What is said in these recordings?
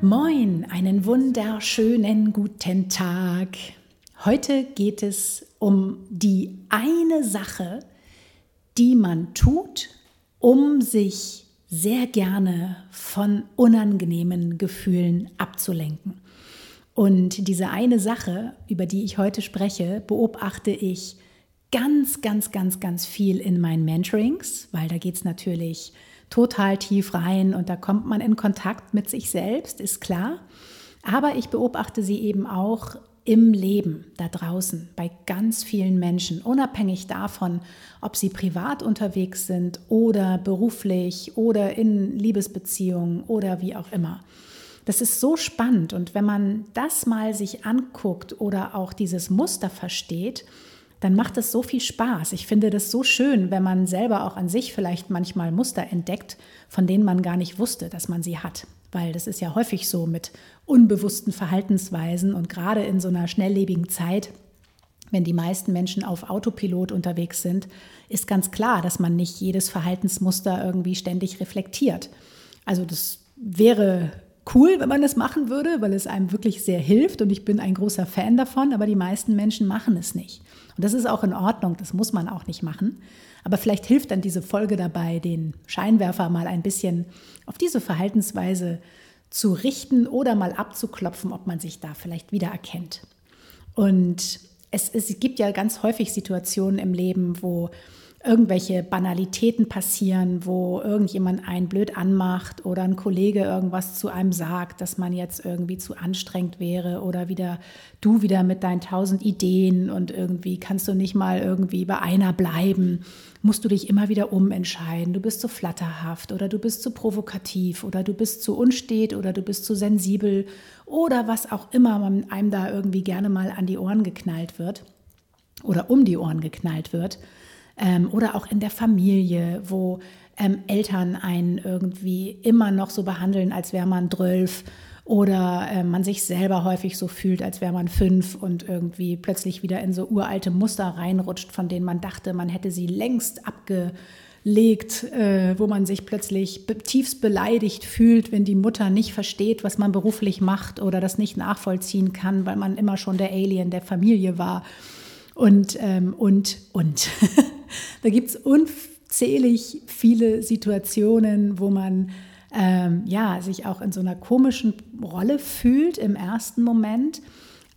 Moin, einen wunderschönen guten Tag. Heute geht es um die eine Sache, die man tut, um sich sehr gerne von unangenehmen Gefühlen abzulenken. Und diese eine Sache, über die ich heute spreche, beobachte ich ganz, ganz, ganz, ganz viel in meinen Mentorings, weil da geht es natürlich total tief rein und da kommt man in Kontakt mit sich selbst, ist klar. Aber ich beobachte sie eben auch im Leben da draußen bei ganz vielen Menschen, unabhängig davon, ob sie privat unterwegs sind oder beruflich oder in Liebesbeziehungen oder wie auch immer. Das ist so spannend und wenn man das mal sich anguckt oder auch dieses Muster versteht, dann macht es so viel Spaß. Ich finde das so schön, wenn man selber auch an sich vielleicht manchmal Muster entdeckt, von denen man gar nicht wusste, dass man sie hat. Weil das ist ja häufig so mit unbewussten Verhaltensweisen und gerade in so einer schnelllebigen Zeit, wenn die meisten Menschen auf Autopilot unterwegs sind, ist ganz klar, dass man nicht jedes Verhaltensmuster irgendwie ständig reflektiert. Also das wäre cool, wenn man das machen würde, weil es einem wirklich sehr hilft und ich bin ein großer Fan davon, aber die meisten Menschen machen es nicht. Und das ist auch in Ordnung, das muss man auch nicht machen. Aber vielleicht hilft dann diese Folge dabei, den Scheinwerfer mal ein bisschen auf diese Verhaltensweise zu richten oder mal abzuklopfen, ob man sich da vielleicht wiedererkennt. Und es, es gibt ja ganz häufig Situationen im Leben, wo irgendwelche Banalitäten passieren, wo irgendjemand einen blöd anmacht oder ein Kollege irgendwas zu einem sagt, dass man jetzt irgendwie zu anstrengend wäre oder wieder du wieder mit deinen tausend Ideen und irgendwie kannst du nicht mal irgendwie bei einer bleiben, musst du dich immer wieder umentscheiden, du bist zu flatterhaft oder du bist zu provokativ oder du bist zu unstet oder du bist zu sensibel oder was auch immer einem da irgendwie gerne mal an die Ohren geknallt wird oder um die Ohren geknallt wird ähm, oder auch in der Familie, wo ähm, Eltern einen irgendwie immer noch so behandeln, als wäre man zwölf oder äh, man sich selber häufig so fühlt, als wäre man fünf und irgendwie plötzlich wieder in so uralte Muster reinrutscht, von denen man dachte, man hätte sie längst abgelegt, äh, wo man sich plötzlich tiefst beleidigt fühlt, wenn die Mutter nicht versteht, was man beruflich macht oder das nicht nachvollziehen kann, weil man immer schon der Alien der Familie war. Und, ähm, und, und. da gibt es unzählig viele Situationen, wo man ähm, ja, sich auch in so einer komischen Rolle fühlt im ersten Moment.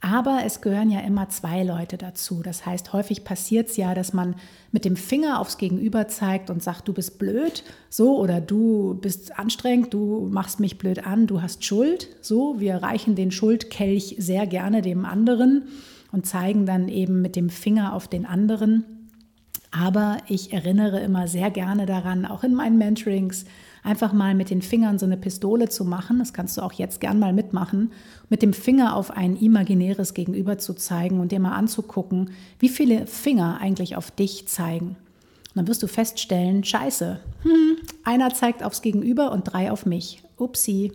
Aber es gehören ja immer zwei Leute dazu. Das heißt, häufig passiert es ja, dass man mit dem Finger aufs Gegenüber zeigt und sagt, du bist blöd, so, oder du bist anstrengend, du machst mich blöd an, du hast Schuld, so. Wir reichen den Schuldkelch sehr gerne dem anderen und zeigen dann eben mit dem Finger auf den anderen. Aber ich erinnere immer sehr gerne daran, auch in meinen Mentorings, einfach mal mit den Fingern so eine Pistole zu machen. Das kannst du auch jetzt gern mal mitmachen. Mit dem Finger auf ein imaginäres Gegenüber zu zeigen und dir mal anzugucken, wie viele Finger eigentlich auf dich zeigen. Und dann wirst du feststellen, scheiße, hm, einer zeigt aufs Gegenüber und drei auf mich. Upsi,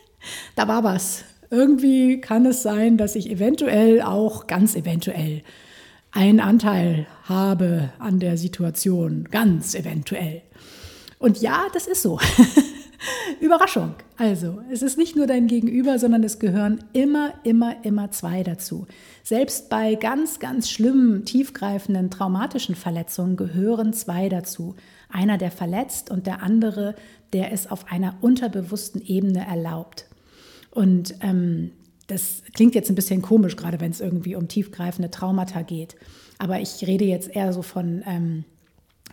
da war was. Irgendwie kann es sein, dass ich eventuell auch ganz eventuell einen Anteil habe an der Situation, ganz eventuell. Und ja, das ist so. Überraschung. Also, es ist nicht nur dein Gegenüber, sondern es gehören immer, immer, immer zwei dazu. Selbst bei ganz, ganz schlimmen, tiefgreifenden, traumatischen Verletzungen gehören zwei dazu. Einer, der verletzt und der andere, der es auf einer unterbewussten Ebene erlaubt. Und ähm, das klingt jetzt ein bisschen komisch, gerade wenn es irgendwie um tiefgreifende Traumata geht. Aber ich rede jetzt eher so von, ähm,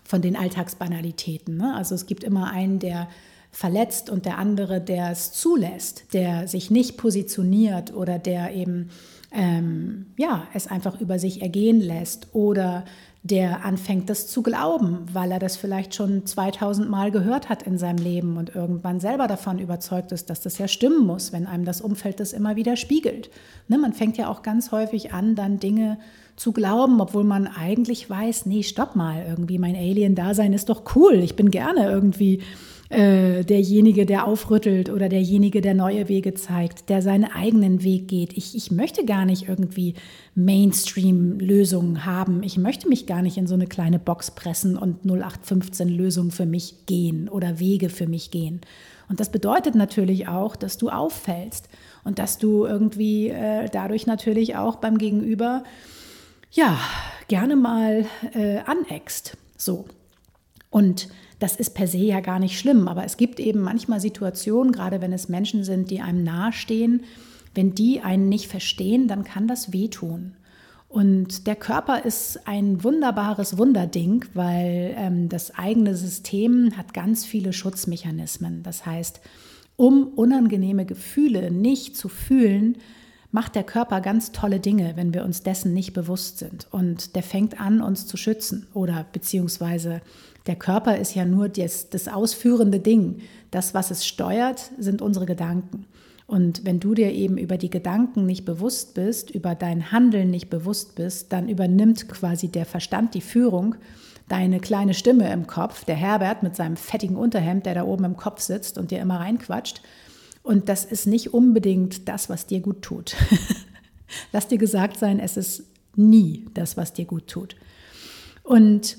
von den Alltagsbanalitäten. Ne? Also es gibt immer einen, der verletzt und der andere, der es zulässt, der sich nicht positioniert oder der eben ähm, ja, es einfach über sich ergehen lässt oder der anfängt, das zu glauben, weil er das vielleicht schon 2000 Mal gehört hat in seinem Leben und irgendwann selber davon überzeugt ist, dass das ja stimmen muss, wenn einem das Umfeld das immer wieder spiegelt. Ne, man fängt ja auch ganz häufig an, dann Dinge zu glauben, obwohl man eigentlich weiß, nee, stopp mal, irgendwie mein Alien-Dasein ist doch cool, ich bin gerne irgendwie äh, derjenige, der aufrüttelt oder derjenige, der neue Wege zeigt, der seinen eigenen Weg geht. Ich, ich möchte gar nicht irgendwie Mainstream-Lösungen haben. Ich möchte mich gar nicht in so eine kleine Box pressen und 0815-Lösungen für mich gehen oder Wege für mich gehen. Und das bedeutet natürlich auch, dass du auffällst und dass du irgendwie äh, dadurch natürlich auch beim Gegenüber ja gerne mal äh, aneckst. So. Und das ist per se ja gar nicht schlimm, aber es gibt eben manchmal Situationen, gerade wenn es Menschen sind, die einem nahestehen, wenn die einen nicht verstehen, dann kann das wehtun. Und der Körper ist ein wunderbares Wunderding, weil ähm, das eigene System hat ganz viele Schutzmechanismen. Das heißt, um unangenehme Gefühle nicht zu fühlen, macht der Körper ganz tolle Dinge, wenn wir uns dessen nicht bewusst sind. Und der fängt an, uns zu schützen oder beziehungsweise der Körper ist ja nur das, das ausführende Ding. Das, was es steuert, sind unsere Gedanken. Und wenn du dir eben über die Gedanken nicht bewusst bist, über dein Handeln nicht bewusst bist, dann übernimmt quasi der Verstand die Führung. Deine kleine Stimme im Kopf, der Herbert mit seinem fettigen Unterhemd, der da oben im Kopf sitzt und dir immer reinquatscht. Und das ist nicht unbedingt das, was dir gut tut. Lass dir gesagt sein, es ist nie das, was dir gut tut. Und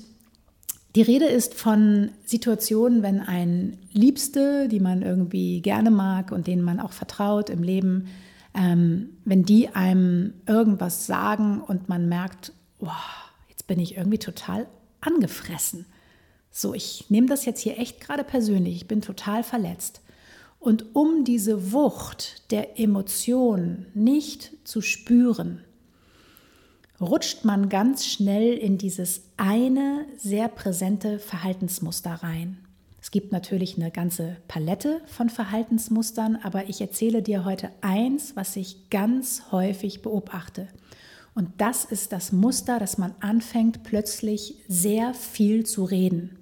die Rede ist von Situationen, wenn ein Liebste, die man irgendwie gerne mag und denen man auch vertraut im Leben, ähm, wenn die einem irgendwas sagen und man merkt, oh, jetzt bin ich irgendwie total angefressen. So, ich nehme das jetzt hier echt gerade persönlich, ich bin total verletzt. Und um diese Wucht der Emotion nicht zu spüren, rutscht man ganz schnell in dieses eine sehr präsente Verhaltensmuster rein. Es gibt natürlich eine ganze Palette von Verhaltensmustern, aber ich erzähle dir heute eins, was ich ganz häufig beobachte. Und das ist das Muster, dass man anfängt plötzlich sehr viel zu reden.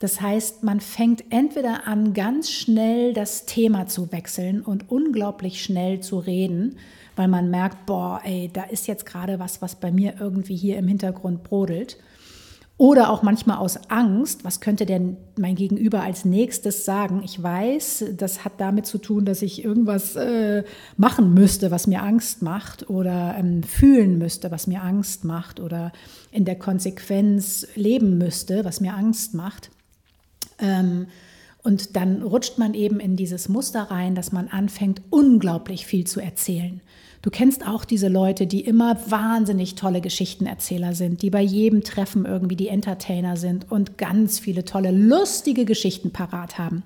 Das heißt, man fängt entweder an, ganz schnell das Thema zu wechseln und unglaublich schnell zu reden, weil man merkt, boah, ey, da ist jetzt gerade was, was bei mir irgendwie hier im Hintergrund brodelt. Oder auch manchmal aus Angst, was könnte denn mein Gegenüber als nächstes sagen? Ich weiß, das hat damit zu tun, dass ich irgendwas äh, machen müsste, was mir Angst macht oder ähm, fühlen müsste, was mir Angst macht oder in der Konsequenz leben müsste, was mir Angst macht. Ähm, und dann rutscht man eben in dieses Muster rein, dass man anfängt, unglaublich viel zu erzählen. Du kennst auch diese Leute, die immer wahnsinnig tolle Geschichtenerzähler sind, die bei jedem Treffen irgendwie die Entertainer sind und ganz viele tolle, lustige Geschichten parat haben.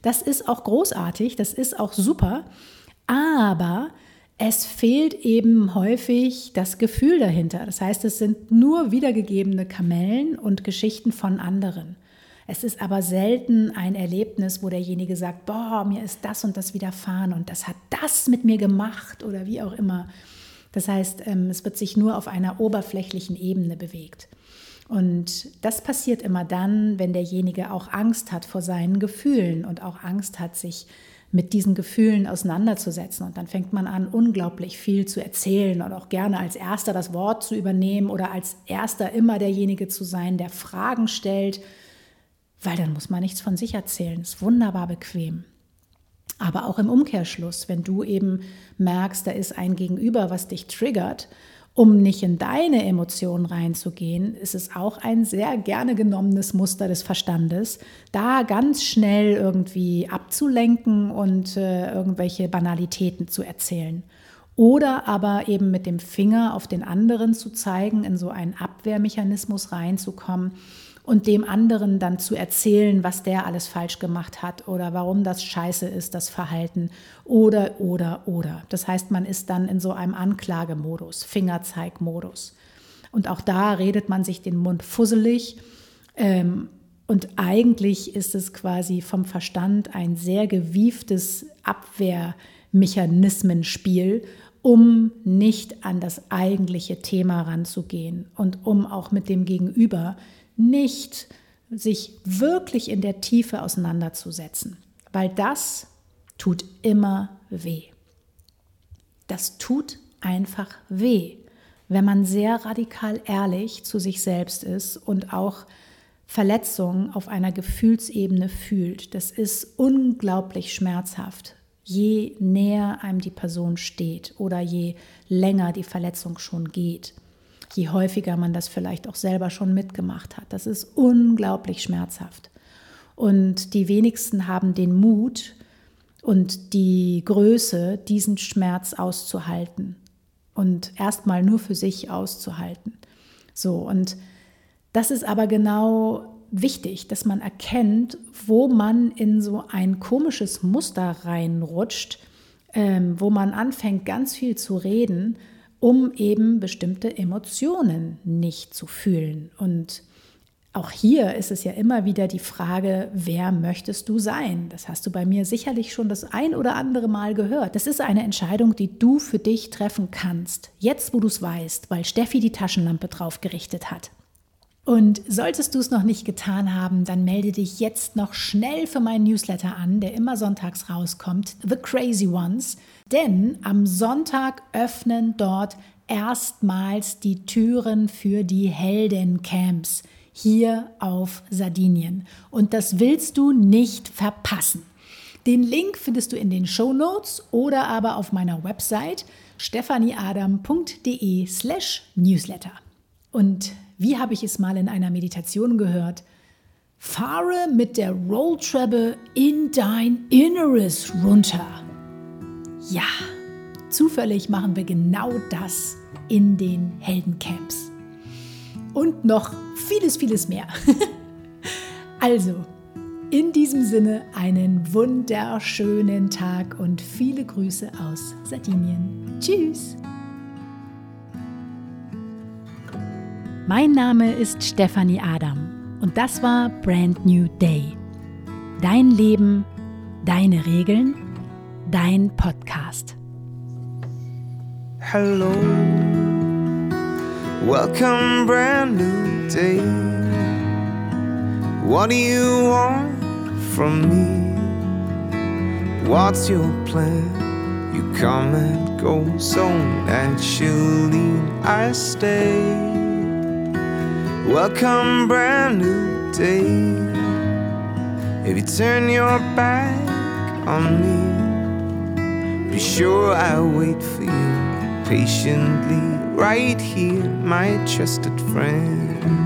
Das ist auch großartig, das ist auch super, aber es fehlt eben häufig das Gefühl dahinter. Das heißt, es sind nur wiedergegebene Kamellen und Geschichten von anderen. Es ist aber selten ein Erlebnis, wo derjenige sagt, boah, mir ist das und das widerfahren und das hat das mit mir gemacht oder wie auch immer. Das heißt, ähm, es wird sich nur auf einer oberflächlichen Ebene bewegt. Und das passiert immer dann, wenn derjenige auch Angst hat vor seinen Gefühlen und auch Angst hat, sich mit diesen Gefühlen auseinanderzusetzen. Und dann fängt man an, unglaublich viel zu erzählen und auch gerne als erster das Wort zu übernehmen oder als erster immer derjenige zu sein, der Fragen stellt weil dann muss man nichts von sich erzählen. Ist wunderbar bequem. Aber auch im Umkehrschluss, wenn du eben merkst, da ist ein Gegenüber, was dich triggert, um nicht in deine Emotionen reinzugehen, ist es auch ein sehr gerne genommenes Muster des Verstandes, da ganz schnell irgendwie abzulenken und äh, irgendwelche Banalitäten zu erzählen. Oder aber eben mit dem Finger auf den anderen zu zeigen, in so einen Abwehrmechanismus reinzukommen und dem anderen dann zu erzählen, was der alles falsch gemacht hat oder warum das scheiße ist, das Verhalten oder, oder, oder. Das heißt, man ist dann in so einem Anklagemodus, Fingerzeigmodus. Und auch da redet man sich den Mund fusselig. Ähm, und eigentlich ist es quasi vom Verstand ein sehr gewieftes Abwehrmechanismenspiel, um nicht an das eigentliche Thema ranzugehen und um auch mit dem Gegenüber nicht sich wirklich in der Tiefe auseinanderzusetzen, weil das tut immer weh. Das tut einfach weh, wenn man sehr radikal ehrlich zu sich selbst ist und auch Verletzungen auf einer Gefühlsebene fühlt. Das ist unglaublich schmerzhaft, je näher einem die Person steht oder je länger die Verletzung schon geht je häufiger man das vielleicht auch selber schon mitgemacht hat. Das ist unglaublich schmerzhaft. Und die wenigsten haben den Mut und die Größe, diesen Schmerz auszuhalten und erstmal nur für sich auszuhalten. So, und das ist aber genau wichtig, dass man erkennt, wo man in so ein komisches Muster reinrutscht, ähm, wo man anfängt, ganz viel zu reden um eben bestimmte Emotionen nicht zu fühlen. Und auch hier ist es ja immer wieder die Frage, wer möchtest du sein? Das hast du bei mir sicherlich schon das ein oder andere Mal gehört. Das ist eine Entscheidung, die du für dich treffen kannst. Jetzt, wo du es weißt, weil Steffi die Taschenlampe drauf gerichtet hat. Und solltest du es noch nicht getan haben, dann melde dich jetzt noch schnell für meinen Newsletter an, der immer sonntags rauskommt, The Crazy Ones. Denn am Sonntag öffnen dort erstmals die Türen für die Heldencamps hier auf Sardinien. Und das willst du nicht verpassen. Den Link findest du in den Show Notes oder aber auf meiner Website stephanieadam.de slash newsletter. Und wie habe ich es mal in einer Meditation gehört? Fahre mit der Rolltreppe in dein Inneres runter. Ja, zufällig machen wir genau das in den Heldencamps. Und noch vieles, vieles mehr. also, in diesem Sinne einen wunderschönen Tag und viele Grüße aus Sardinien. Tschüss! Mein Name ist Stefanie Adam und das war Brand New Day. Dein Leben, deine Regeln dein Podcast. Hello, welcome, brand new day. What do you want from me? What's your plan? You come and go so naturally. I stay. Welcome, brand new day. If you turn your back on me. Be sure I'll wait for you patiently right here, my trusted friend.